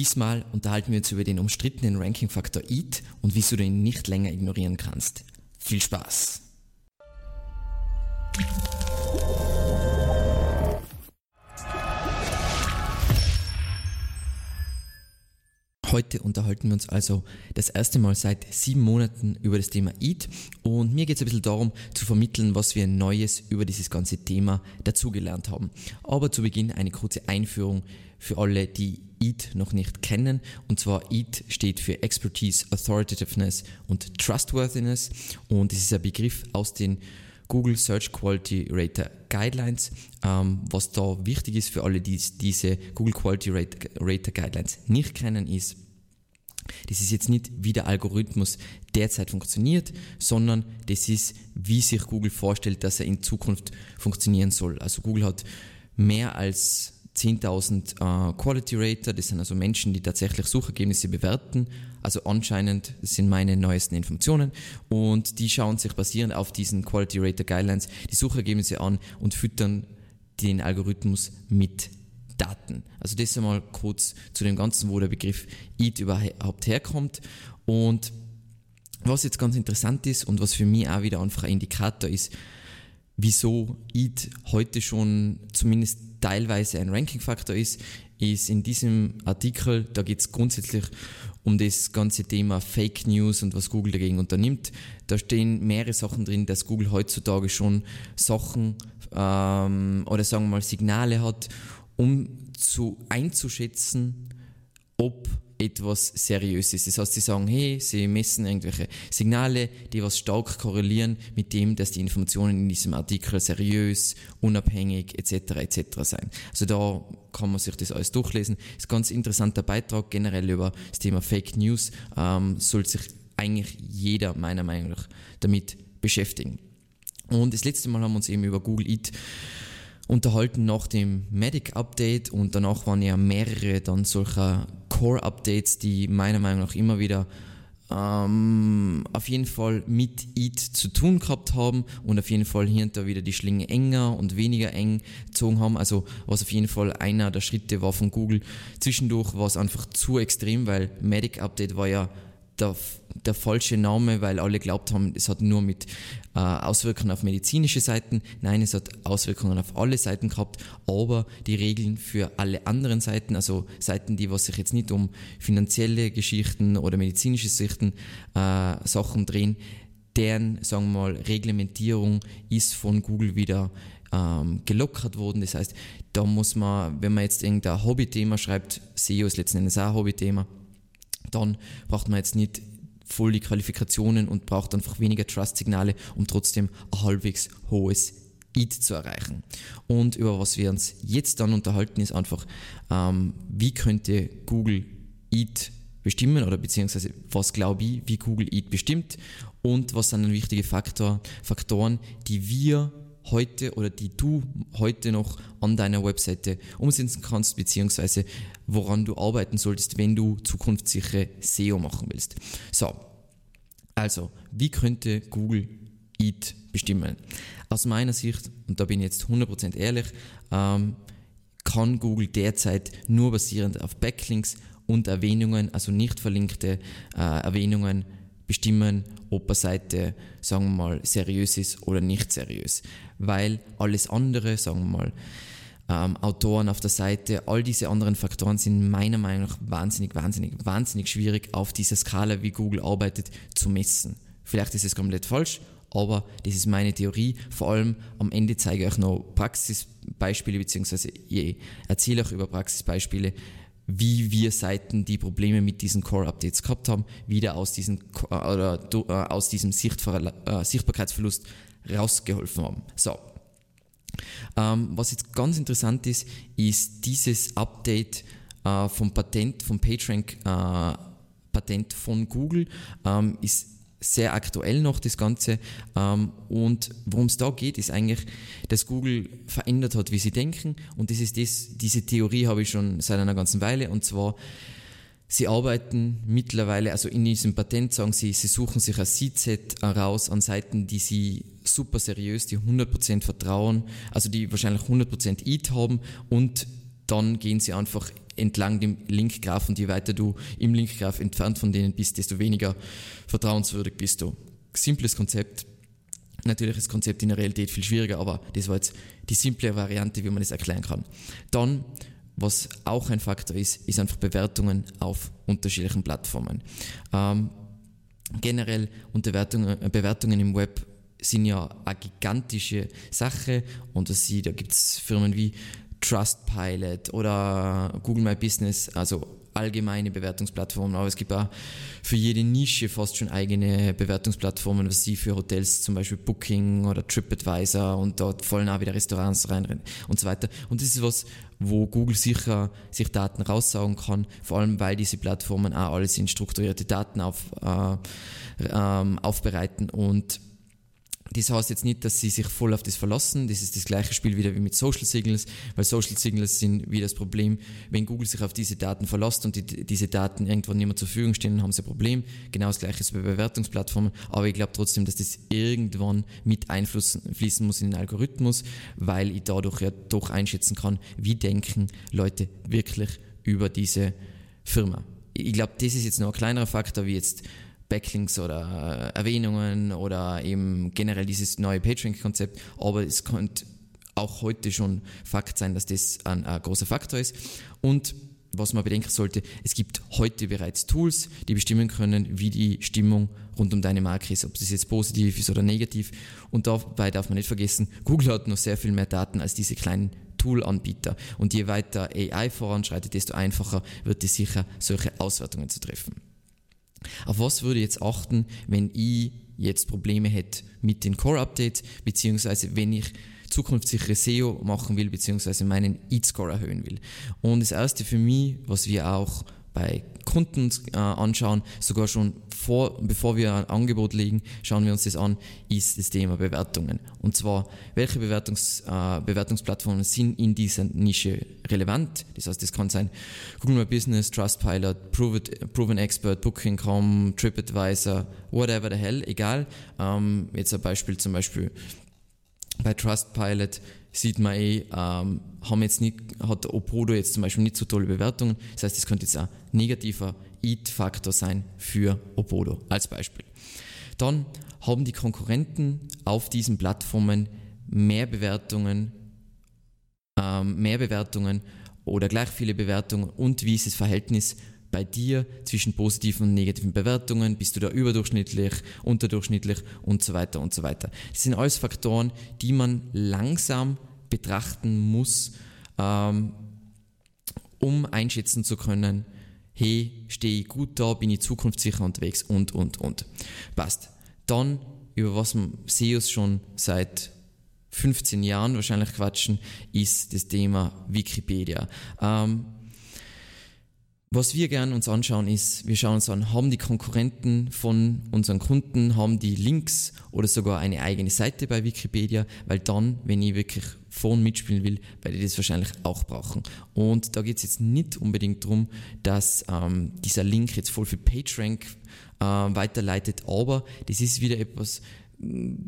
Diesmal unterhalten wir uns über den umstrittenen Ranking-Faktor EAT und wieso du ihn nicht länger ignorieren kannst. Viel Spaß! Heute unterhalten wir uns also das erste Mal seit sieben Monaten über das Thema EAT und mir geht es ein bisschen darum zu vermitteln, was wir Neues über dieses ganze Thema dazugelernt haben. Aber zu Beginn eine kurze Einführung für alle, die EAT noch nicht kennen. Und zwar EAT steht für Expertise, Authoritativeness und Trustworthiness und es ist ein Begriff aus den Google Search Quality Rater Guidelines. Ähm, was da wichtig ist für alle, die diese Google Quality Rater Guidelines nicht kennen, ist, das ist jetzt nicht, wie der Algorithmus derzeit funktioniert, sondern das ist, wie sich Google vorstellt, dass er in Zukunft funktionieren soll. Also Google hat mehr als 10.000 äh, Quality Rater, das sind also Menschen, die tatsächlich Suchergebnisse bewerten. Also anscheinend sind meine neuesten Informationen und die schauen sich basierend auf diesen Quality Rater Guidelines die Suchergebnisse an und füttern den Algorithmus mit Daten. Also das einmal kurz zu dem Ganzen, wo der Begriff EAT überhaupt herkommt und was jetzt ganz interessant ist und was für mich auch wieder einfach ein Indikator ist, wieso EAT heute schon zumindest teilweise ein Ranking-Faktor ist, ist in diesem Artikel, da geht es grundsätzlich um das ganze Thema Fake News und was Google dagegen unternimmt. Da stehen mehrere Sachen drin, dass Google heutzutage schon Sachen ähm, oder sagen wir mal Signale hat, um zu einzuschätzen, ob etwas seriös ist. Das heißt, sie sagen, hey, sie messen irgendwelche Signale, die was stark korrelieren mit dem, dass die Informationen in diesem Artikel seriös, unabhängig etc. etc. sein. Also da kann man sich das alles durchlesen. Ist ein ganz interessanter Beitrag generell über das Thema Fake News. Ähm, soll sich eigentlich jeder meiner Meinung nach damit beschäftigen. Und das letzte Mal haben wir uns eben über Google Eat unterhalten nach dem Medic Update und danach waren ja mehrere dann solcher Core-Updates, die meiner Meinung nach immer wieder ähm, auf jeden Fall mit EAT zu tun gehabt haben und auf jeden Fall hier und da wieder die Schlinge enger und weniger eng gezogen haben. Also was auf jeden Fall einer der Schritte war von Google. Zwischendurch war es einfach zu extrem, weil Medic Update war ja der, der falsche Name, weil alle glaubt haben, es hat nur mit äh, Auswirkungen auf medizinische Seiten. Nein, es hat Auswirkungen auf alle Seiten gehabt, aber die Regeln für alle anderen Seiten, also Seiten, die was sich jetzt nicht um finanzielle Geschichten oder medizinische Sichten äh, Sachen drehen, deren, sagen wir mal, Reglementierung ist von Google wieder ähm, gelockert worden. Das heißt, da muss man, wenn man jetzt irgendein Hobbythema schreibt, SEO ist letzten Endes auch ein Hobbythema, dann braucht man jetzt nicht voll die Qualifikationen und braucht einfach weniger Trust-Signale, um trotzdem ein halbwegs hohes EAT zu erreichen. Und über was wir uns jetzt dann unterhalten, ist einfach, ähm, wie könnte Google EAT bestimmen oder beziehungsweise was glaube ich, wie Google EAT bestimmt und was sind dann wichtige Faktor, Faktoren, die wir heute oder die du heute noch an deiner Webseite umsetzen kannst, beziehungsweise woran du arbeiten solltest, wenn du zukunftssichere SEO machen willst. So, also, wie könnte Google EAT bestimmen? Aus meiner Sicht, und da bin ich jetzt 100% ehrlich, ähm, kann Google derzeit nur basierend auf Backlinks und Erwähnungen, also nicht verlinkte äh, Erwähnungen, bestimmen, ob eine Seite, sagen wir mal, seriös ist oder nicht seriös. Weil alles andere, sagen wir mal, ähm, Autoren auf der Seite, all diese anderen Faktoren sind meiner Meinung nach wahnsinnig, wahnsinnig, wahnsinnig schwierig auf dieser Skala, wie Google arbeitet, zu messen. Vielleicht ist es komplett falsch, aber das ist meine Theorie. Vor allem am Ende zeige ich euch noch Praxisbeispiele, beziehungsweise ich erzähle euch über Praxisbeispiele, wie wir Seiten, die Probleme mit diesen Core-Updates gehabt haben, wieder aus, diesen, äh, oder, äh, aus diesem Sichtver äh, Sichtbarkeitsverlust rausgeholfen haben. So. Ähm, was jetzt ganz interessant ist, ist dieses Update äh, vom Patent, vom PageRank äh, Patent von Google, ähm, ist sehr aktuell noch das Ganze. Ähm, und worum es da geht, ist eigentlich, dass Google verändert hat, wie sie denken. Und das ist das, diese Theorie habe ich schon seit einer ganzen Weile. Und zwar, sie arbeiten mittlerweile, also in diesem Patent sagen sie, sie suchen sich ein Seed-Set heraus an Seiten, die sie super seriös, die 100% vertrauen, also die wahrscheinlich 100% EAT haben und dann gehen sie einfach entlang dem Linkgraph und je weiter du im Linkgraph entfernt von denen bist, desto weniger vertrauenswürdig bist du. Simples Konzept. Natürlich ist das Konzept in der Realität viel schwieriger, aber das war jetzt die simple Variante, wie man das erklären kann. Dann, was auch ein Faktor ist, ist einfach Bewertungen auf unterschiedlichen Plattformen. Ähm, generell äh, Bewertungen im Web sind ja eine gigantische Sache und das da gibt es Firmen wie Trustpilot oder Google My Business, also allgemeine Bewertungsplattformen, aber es gibt auch für jede Nische fast schon eigene Bewertungsplattformen, was sie für Hotels zum Beispiel Booking oder TripAdvisor und dort fallen auch wieder Restaurants rein und so weiter. Und das ist was, wo Google sicher sich Daten raussaugen kann, vor allem weil diese Plattformen auch alles in strukturierte Daten auf, äh, ähm, aufbereiten und das heißt jetzt nicht, dass sie sich voll auf das verlassen. Das ist das gleiche Spiel wieder wie mit Social Signals, weil Social Signals sind wie das Problem, wenn Google sich auf diese Daten verlässt und die, diese Daten irgendwann nicht mehr zur Verfügung stehen, dann haben sie ein Problem. Genau das gleiche ist bei Bewertungsplattformen. Aber ich glaube trotzdem, dass das irgendwann mit einfließen muss in den Algorithmus, weil ich dadurch ja doch einschätzen kann, wie denken Leute wirklich über diese Firma. Ich glaube, das ist jetzt noch ein kleinerer Faktor wie jetzt Backlinks oder äh, Erwähnungen oder eben generell dieses neue PageRank-Konzept, aber es könnte auch heute schon Fakt sein, dass das ein, ein großer Faktor ist. Und was man bedenken sollte, es gibt heute bereits Tools, die bestimmen können, wie die Stimmung rund um deine Marke ist, ob das jetzt positiv ist oder negativ. Und dabei darf man nicht vergessen, Google hat noch sehr viel mehr Daten als diese kleinen Tool-Anbieter. Und je weiter AI voranschreitet, desto einfacher wird es sicher, solche Auswertungen zu treffen. Auf was würde ich jetzt achten, wenn ich jetzt Probleme hätte mit den Core-Updates, beziehungsweise wenn ich zukunftssichere SEO machen will, beziehungsweise meinen EAT-Score erhöhen will. Und das erste für mich, was wir auch bei Kunden äh, anschauen, sogar schon vor, bevor wir ein Angebot legen, schauen wir uns das an, ist das Thema Bewertungen. Und zwar, welche Bewertungs, äh, Bewertungsplattformen sind in dieser Nische relevant? Das heißt, das kann sein Google My Business, Trustpilot, Proven Expert, Booking.com, TripAdvisor, whatever the hell, egal. Ähm, jetzt ein Beispiel zum Beispiel bei Trustpilot sieht man eh, ähm, haben jetzt nicht, hat Opodo jetzt zum Beispiel nicht so tolle Bewertungen. Das heißt, das könnte jetzt ein negativer EAT-Faktor sein für Opodo als Beispiel. Dann haben die Konkurrenten auf diesen Plattformen mehr Bewertungen, ähm, mehr Bewertungen oder gleich viele Bewertungen und wie ist das Verhältnis bei dir zwischen positiven und negativen Bewertungen? Bist du da überdurchschnittlich, unterdurchschnittlich und so weiter und so weiter? Das sind alles Faktoren, die man langsam betrachten muss, ähm, um einschätzen zu können, hey, stehe ich gut da, bin ich zukunftssicher unterwegs und, und, und. Passt. Dann, über was SEOs schon seit 15 Jahren wahrscheinlich quatschen, ist das Thema Wikipedia. Ähm, was wir gerne uns anschauen ist, wir schauen uns an, haben die Konkurrenten von unseren Kunden, haben die Links oder sogar eine eigene Seite bei Wikipedia, weil dann, wenn ich wirklich vorn mitspielen will, werde ich das wahrscheinlich auch brauchen. Und da geht es jetzt nicht unbedingt darum, dass ähm, dieser Link jetzt voll für PageRank äh, weiterleitet, aber das ist wieder etwas,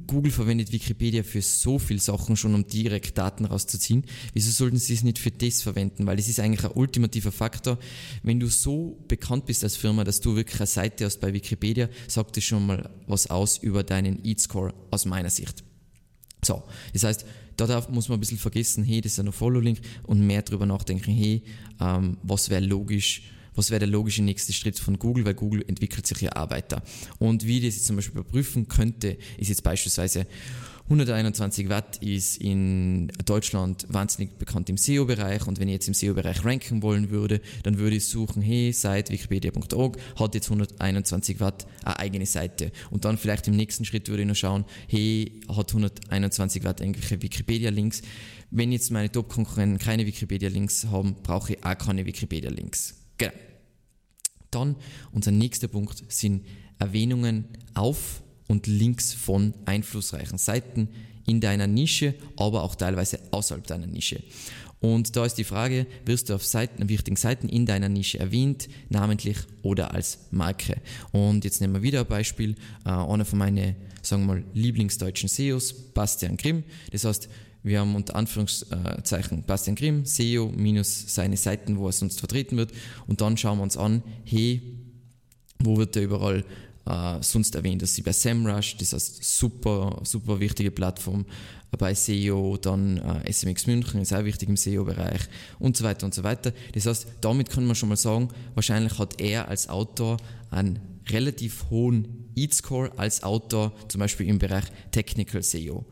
Google verwendet Wikipedia für so viele Sachen schon, um direkt Daten rauszuziehen. Wieso sollten sie es nicht für das verwenden? Weil das ist eigentlich ein ultimativer Faktor. Wenn du so bekannt bist als Firma, dass du wirklich eine Seite hast bei Wikipedia, sagt das schon mal was aus über deinen EAT-Score aus meiner Sicht. So, das heißt, da muss man ein bisschen vergessen, hey, das ist ein Follow-Link und mehr drüber nachdenken, hey, ähm, was wäre logisch, was wäre der logische nächste Schritt von Google, weil Google entwickelt sich ja auch weiter. Und wie das jetzt zum Beispiel überprüfen könnte, ist jetzt beispielsweise 121 Watt ist in Deutschland wahnsinnig bekannt im SEO-Bereich und wenn ich jetzt im SEO-Bereich ranken wollen würde, dann würde ich suchen, hey, seit wikipedia.org hat jetzt 121 Watt eine eigene Seite und dann vielleicht im nächsten Schritt würde ich noch schauen, hey, hat 121 Watt irgendwelche Wikipedia-Links. Wenn jetzt meine Top-Konkurrenten keine Wikipedia-Links haben, brauche ich auch keine Wikipedia-Links. Genau. Dann unser nächster Punkt sind Erwähnungen auf und Links von einflussreichen Seiten in deiner Nische, aber auch teilweise außerhalb deiner Nische. Und da ist die Frage, wirst du auf Seiten, wichtigen Seiten in deiner Nische erwähnt, namentlich oder als Marke? Und jetzt nehmen wir wieder ein Beispiel. Äh, einer von meinen, sagen wir mal, Lieblingsdeutschen SEOs, Bastian Grimm. Das heißt, wir haben unter Anführungszeichen Bastian Grimm, SEO minus seine Seiten, wo er sonst vertreten wird. Und dann schauen wir uns an, hey, wo wird er überall äh, sonst erwähnt? Das ist bei SEMrush, das ist eine super, super wichtige Plattform. Bei SEO, dann äh, SMX München ist auch wichtig im SEO-Bereich und so weiter und so weiter. Das heißt, damit können wir schon mal sagen, wahrscheinlich hat er als Autor einen relativ hohen EAT-Score als Autor, zum Beispiel im Bereich Technical SEO.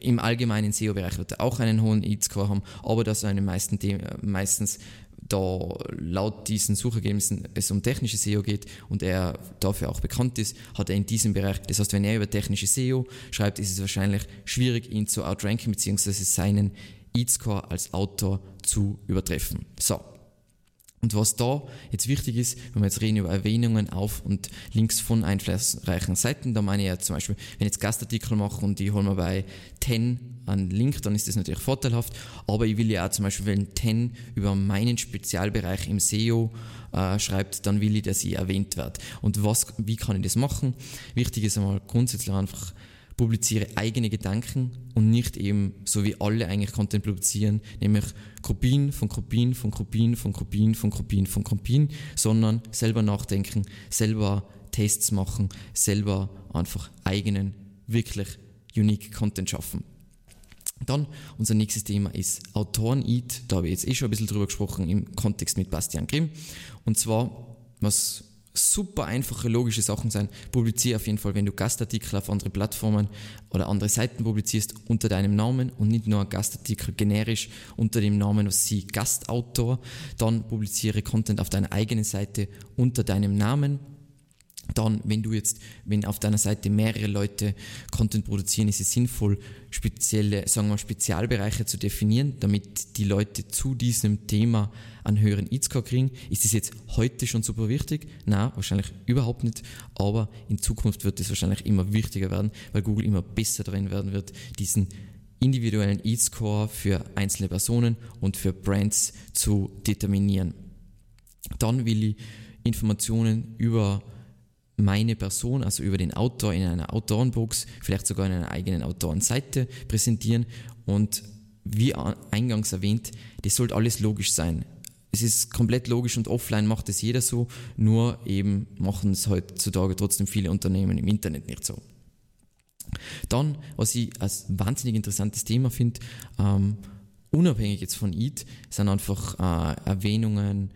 Im allgemeinen SEO-Bereich wird er auch einen hohen EAT-Score haben, aber dass er meisten, meistens da laut diesen Suchergebnissen es um technische SEO geht und er dafür auch bekannt ist, hat er in diesem Bereich, das heißt, wenn er über technische SEO schreibt, ist es wahrscheinlich schwierig, ihn zu outranken bzw. seinen EAT-Score als Autor zu übertreffen. So, und was da jetzt wichtig ist, wenn wir jetzt reden über Erwähnungen auf und Links von einflussreichen Seiten, da meine ich ja zum Beispiel, wenn ich jetzt Gastartikel mache und die holen wir bei 10 einen Link, dann ist das natürlich vorteilhaft, aber ich will ja auch zum Beispiel, wenn 10 über meinen Spezialbereich im SEO äh, schreibt, dann will ich, dass ich erwähnt werde. Und was, wie kann ich das machen? Wichtig ist einmal grundsätzlich einfach publiziere eigene Gedanken und nicht eben so wie alle eigentlich Content publizieren, nämlich Kopien von Kopien von Kopien von Kopien von Kopien von Kopien, sondern selber nachdenken, selber Tests machen, selber einfach eigenen, wirklich unique Content schaffen. Dann unser nächstes Thema ist Autoren-Eat. Da habe ich jetzt eh schon ein bisschen drüber gesprochen im Kontext mit Bastian Grimm. Und zwar, was super einfache, logische Sachen sein. Publiziere auf jeden Fall, wenn du Gastartikel auf andere Plattformen oder andere Seiten publizierst, unter deinem Namen und nicht nur Gastartikel generisch unter dem Namen, was sie Gastautor. Dann publiziere Content auf deiner eigenen Seite unter deinem Namen dann, wenn du jetzt, wenn auf deiner Seite mehrere Leute Content produzieren, ist es sinnvoll, spezielle, sagen wir Spezialbereiche zu definieren, damit die Leute zu diesem Thema einen höheren E-Score kriegen. Ist das jetzt heute schon super wichtig? Nein, wahrscheinlich überhaupt nicht. Aber in Zukunft wird es wahrscheinlich immer wichtiger werden, weil Google immer besser darin werden wird, diesen individuellen E-Score für einzelne Personen und für Brands zu determinieren. Dann will ich Informationen über meine Person, also über den Autor in einer Autorenbox, vielleicht sogar in einer eigenen Autorenseite präsentieren. Und wie eingangs erwähnt, das sollte alles logisch sein. Es ist komplett logisch und offline macht es jeder so, nur eben machen es heutzutage trotzdem viele Unternehmen im Internet nicht so. Dann, was ich als wahnsinnig interessantes Thema finde, ähm, unabhängig jetzt von EAT, sind einfach äh, Erwähnungen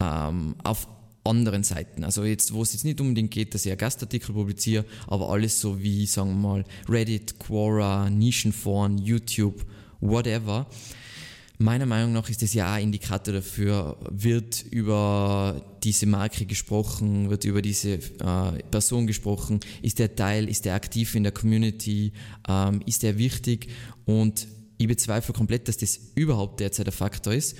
ähm, auf anderen Seiten. Also jetzt, wo es jetzt nicht unbedingt geht, dass ich einen Gastartikel publiziere, aber alles so wie, sagen wir mal, Reddit, Quora, Nischenforen, YouTube, whatever. Meiner Meinung nach ist das ja auch ein Indikator dafür, wird über diese Marke gesprochen, wird über diese äh, Person gesprochen, ist der Teil, ist der aktiv in der Community, ähm, ist der wichtig und ich bezweifle komplett, dass das überhaupt derzeit der Faktor ist.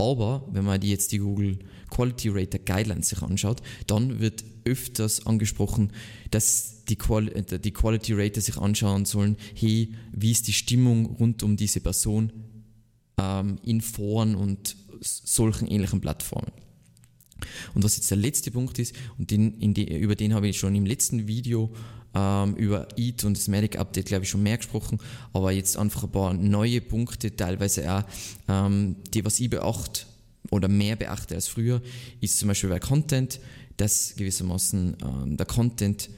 Aber wenn man die jetzt die Google Quality Rater Guidelines sich anschaut, dann wird öfters angesprochen, dass die, Quali äh, die Quality Rater sich anschauen sollen, hey, wie ist die Stimmung rund um diese Person ähm, in Foren und solchen ähnlichen Plattformen. Und was jetzt der letzte Punkt ist, und den, die, über den habe ich schon im letzten Video ähm, über EAT und das Medic Update, glaube ich, schon mehr gesprochen, aber jetzt einfach ein paar neue Punkte, teilweise auch, ähm, die, was ich beachte oder mehr beachte als früher, ist zum Beispiel bei Content, dass gewissermaßen ähm, der Content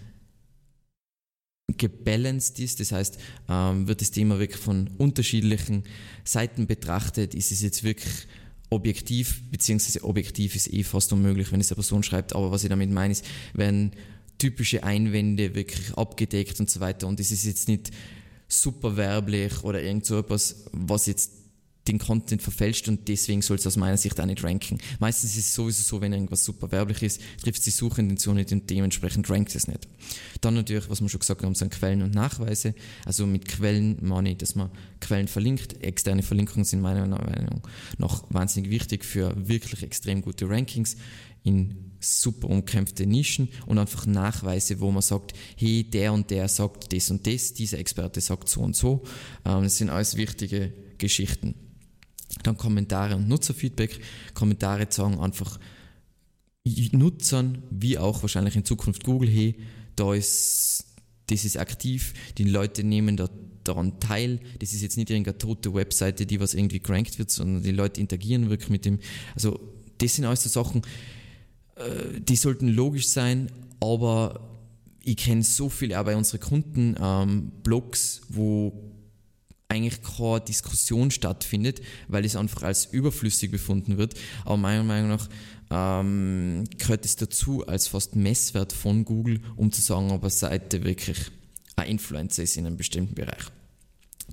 gebalanced ist, das heißt, ähm, wird das Thema wirklich von unterschiedlichen Seiten betrachtet, ist es jetzt wirklich objektiv, beziehungsweise objektiv ist eh fast unmöglich, wenn es eine Person schreibt, aber was ich damit meine ist, wenn typische Einwände wirklich abgedeckt und so weiter. Und es ist jetzt nicht super werblich oder irgend so etwas, was jetzt den Content verfälscht und deswegen soll es aus meiner Sicht auch nicht ranken. Meistens ist es sowieso so, wenn irgendwas super werblich ist, trifft die Suchintention nicht und dementsprechend rankt es nicht. Dann natürlich, was wir schon gesagt haben, sind Quellen und Nachweise. Also mit Quellen meine ich, dass man Quellen verlinkt. Externe Verlinkungen sind meiner Meinung nach wahnsinnig wichtig für wirklich extrem gute Rankings in super umkämpfte Nischen und einfach Nachweise, wo man sagt, hey, der und der sagt das und das, dieser Experte sagt so und so. Ähm, das sind alles wichtige Geschichten. Dann Kommentare und Nutzerfeedback. Kommentare sagen einfach Nutzern, wie auch wahrscheinlich in Zukunft Google, hey, da ist, das ist aktiv, die Leute nehmen da daran teil. Das ist jetzt nicht irgendeine tote Webseite, die was irgendwie gerankt wird, sondern die Leute interagieren wirklich mit dem. Also das sind alles so Sachen, äh, die sollten logisch sein, aber ich kenne so viele auch bei unseren Kunden ähm, Blogs, wo eigentlich keine Diskussion stattfindet, weil es einfach als überflüssig befunden wird. Aber meiner Meinung nach ähm, gehört es dazu als fast Messwert von Google, um zu sagen, ob eine Seite wirklich ein Influencer ist in einem bestimmten Bereich.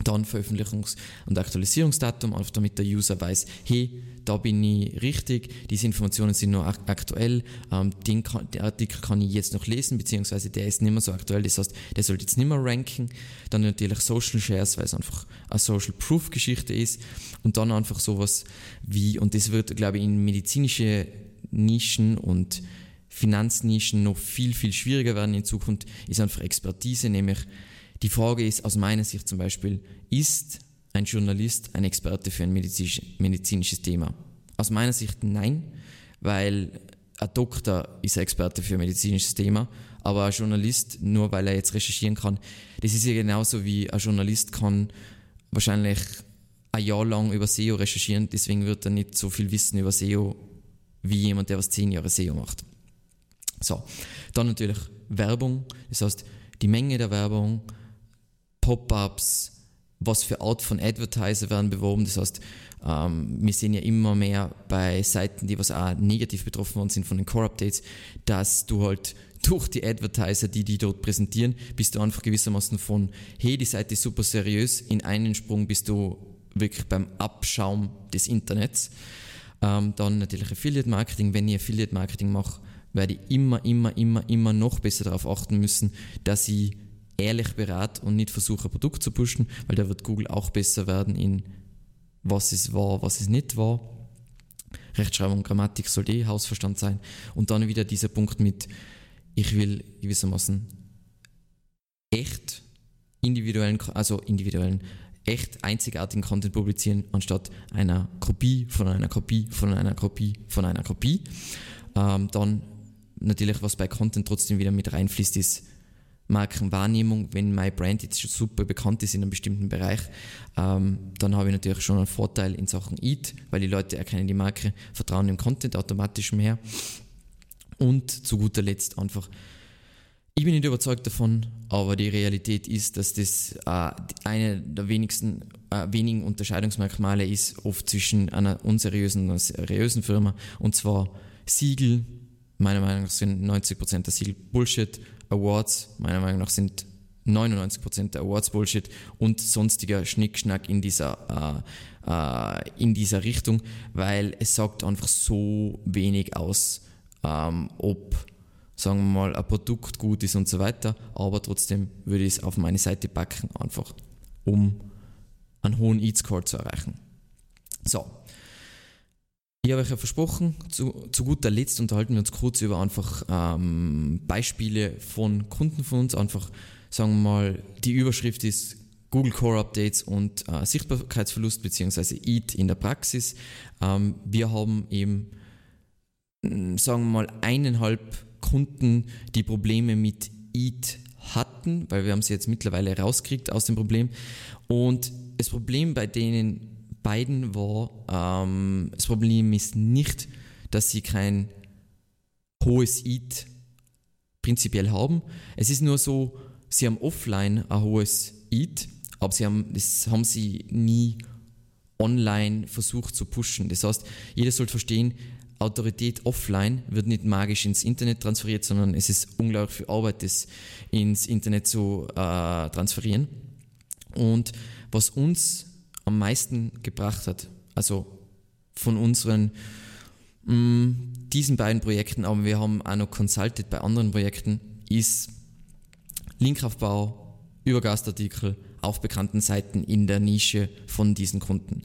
Dann Veröffentlichungs- und Aktualisierungsdatum, einfach damit der User weiß, hey, da bin ich richtig, diese Informationen sind noch aktuell, ähm, den, kann, den Artikel kann ich jetzt noch lesen, beziehungsweise der ist nicht mehr so aktuell, das heißt, der sollte jetzt nicht mehr ranken. Dann natürlich Social Shares, weil es einfach eine Social Proof Geschichte ist. Und dann einfach sowas wie, und das wird, glaube ich, in medizinische Nischen und Finanznischen noch viel, viel schwieriger werden in Zukunft, ist einfach Expertise, nämlich die Frage ist aus meiner Sicht zum Beispiel, ist ein Journalist ein Experte für ein medizinisches Thema? Aus meiner Sicht nein, weil ein Doktor ist ein Experte für ein medizinisches Thema, aber ein Journalist, nur weil er jetzt recherchieren kann, das ist ja genauso wie ein Journalist kann wahrscheinlich ein Jahr lang über SEO recherchieren, deswegen wird er nicht so viel wissen über SEO wie jemand, der was zehn Jahre SEO macht. So, dann natürlich Werbung, das heißt die Menge der Werbung, Pop-ups, was für Art von Advertiser werden beworben. Das heißt, ähm, wir sehen ja immer mehr bei Seiten, die was auch negativ betroffen worden sind von den Core-Updates, dass du halt durch die Advertiser, die die dort präsentieren, bist du einfach gewissermaßen von, hey, die Seite ist super seriös, in einen Sprung bist du wirklich beim Abschaum des Internets. Ähm, dann natürlich Affiliate Marketing. Wenn ich Affiliate Marketing mache, werde ich immer, immer, immer, immer noch besser darauf achten müssen, dass ich ehrlich berate und nicht versuche, ein Produkt zu pushen, weil da wird Google auch besser werden in was es war, was es nicht war. Rechtschreibung, Grammatik soll eh Hausverstand sein. Und dann wieder dieser Punkt mit, ich will gewissermaßen echt individuellen, also individuellen, echt einzigartigen Content publizieren, anstatt einer Kopie von einer Kopie von einer Kopie von einer Kopie. Ähm, dann natürlich, was bei Content trotzdem wieder mit reinfließt, ist Markenwahrnehmung, wenn mein Brand jetzt schon super bekannt ist in einem bestimmten Bereich, ähm, dann habe ich natürlich schon einen Vorteil in Sachen Eat, weil die Leute erkennen die Marke, vertrauen dem Content automatisch mehr. Und zu guter Letzt einfach, ich bin nicht überzeugt davon, aber die Realität ist, dass das äh, eine der wenigsten, äh, wenigen Unterscheidungsmerkmale ist, oft zwischen einer unseriösen und einer seriösen Firma. Und zwar Siegel, meiner Meinung nach sind 90% der Siegel Bullshit Awards, meiner Meinung nach, sind 99% der Awards Bullshit und sonstiger Schnickschnack in dieser, äh, äh, in dieser Richtung, weil es sagt einfach so wenig aus, ähm, ob, sagen wir mal, ein Produkt gut ist und so weiter, aber trotzdem würde ich es auf meine Seite packen, einfach um einen hohen Eat-Score zu erreichen. Ich habe euch ja versprochen, zu, zu guter Letzt unterhalten wir uns kurz über einfach ähm, Beispiele von Kunden von uns. Einfach, sagen wir mal, die Überschrift ist Google Core Updates und äh, Sichtbarkeitsverlust bzw. EAT in der Praxis. Ähm, wir haben eben, mm, sagen wir mal, eineinhalb Kunden, die Probleme mit EAT hatten, weil wir haben sie jetzt mittlerweile rauskriegt aus dem Problem. Und das Problem bei denen beiden war, ähm, das Problem ist nicht, dass sie kein hohes EAT prinzipiell haben. Es ist nur so, sie haben offline ein hohes EAT, aber sie haben, das haben sie nie online versucht zu pushen. Das heißt, jeder sollte verstehen, Autorität offline wird nicht magisch ins Internet transferiert, sondern es ist unglaublich viel Arbeit, das ins Internet zu äh, transferieren. Und was uns am meisten gebracht hat. Also von unseren mh, mm, diesen beiden Projekten, aber wir haben auch noch consulted bei anderen Projekten, ist Linkaufbau über Gastartikel auf bekannten Seiten in der Nische von diesen Kunden.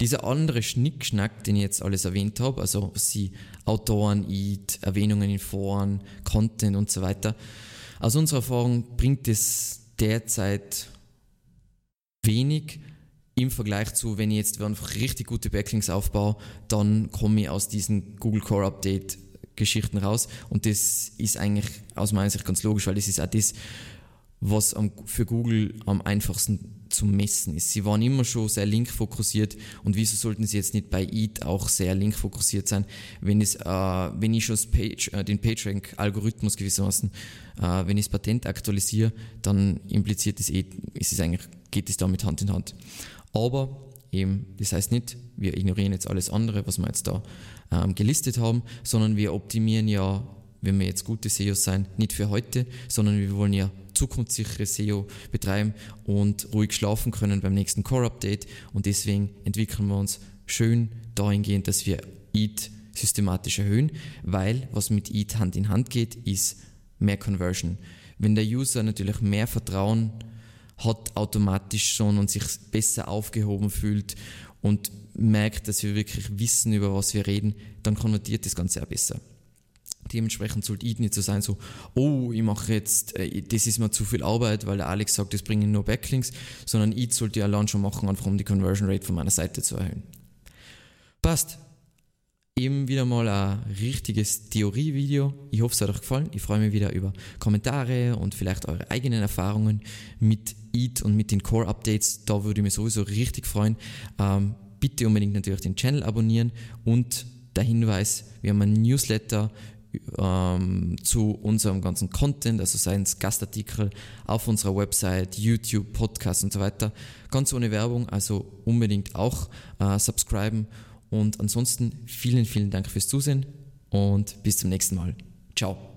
Dieser andere Schnickschnack, den ich jetzt alles erwähnt habe, also sie Autoren, EAT, Erwähnungen in Foren, Content und so weiter, aus unserer Erfahrung bringt es derzeit wenig, im Vergleich zu, wenn ich jetzt einfach richtig gute Backlinks aufbaue, dann komme ich aus diesen Google Core Update Geschichten raus. Und das ist eigentlich aus meiner Sicht ganz logisch, weil das ist auch das, was für Google am einfachsten zu messen ist. Sie waren immer schon sehr linkfokussiert und wieso sollten sie jetzt nicht bei EAT auch sehr linkfokussiert sein, wenn, es, äh, wenn ich schon Page, äh, den PageRank-Algorithmus gewissermaßen, äh, wenn ich das Patent aktualisiere, dann impliziert es eh, ist es eigentlich, geht es damit Hand in Hand. Aber eben, das heißt nicht, wir ignorieren jetzt alles andere, was wir jetzt da ähm, gelistet haben, sondern wir optimieren ja, wenn wir jetzt gute SEOs sein, nicht für heute, sondern wir wollen ja zukunftssichere SEO betreiben und ruhig schlafen können beim nächsten Core-Update. Und deswegen entwickeln wir uns schön dahingehend, dass wir EAT systematisch erhöhen, weil was mit EAT Hand in Hand geht, ist mehr Conversion. Wenn der User natürlich mehr Vertrauen hat automatisch schon und sich besser aufgehoben fühlt und merkt, dass wir wirklich wissen, über was wir reden, dann konvertiert das Ganze auch besser. Dementsprechend sollte ich nicht so sein, so, oh, ich mache jetzt, äh, das ist mir zu viel Arbeit, weil der Alex sagt, das bringen nur Backlinks, sondern ich sollte allein schon machen, einfach um die Conversion Rate von meiner Seite zu erhöhen. Passt. Eben wieder mal ein richtiges Theorievideo. Ich hoffe, es hat euch gefallen. Ich freue mich wieder über Kommentare und vielleicht eure eigenen Erfahrungen mit EAT und mit den Core-Updates. Da würde ich mich sowieso richtig freuen. Ähm, bitte unbedingt natürlich den Channel abonnieren und der Hinweis, wir haben einen Newsletter ähm, zu unserem ganzen Content, also seien es Gastartikel auf unserer Website, YouTube, Podcast und so weiter. Ganz ohne Werbung, also unbedingt auch äh, subscriben. Und ansonsten vielen, vielen Dank fürs Zusehen und bis zum nächsten Mal. Ciao.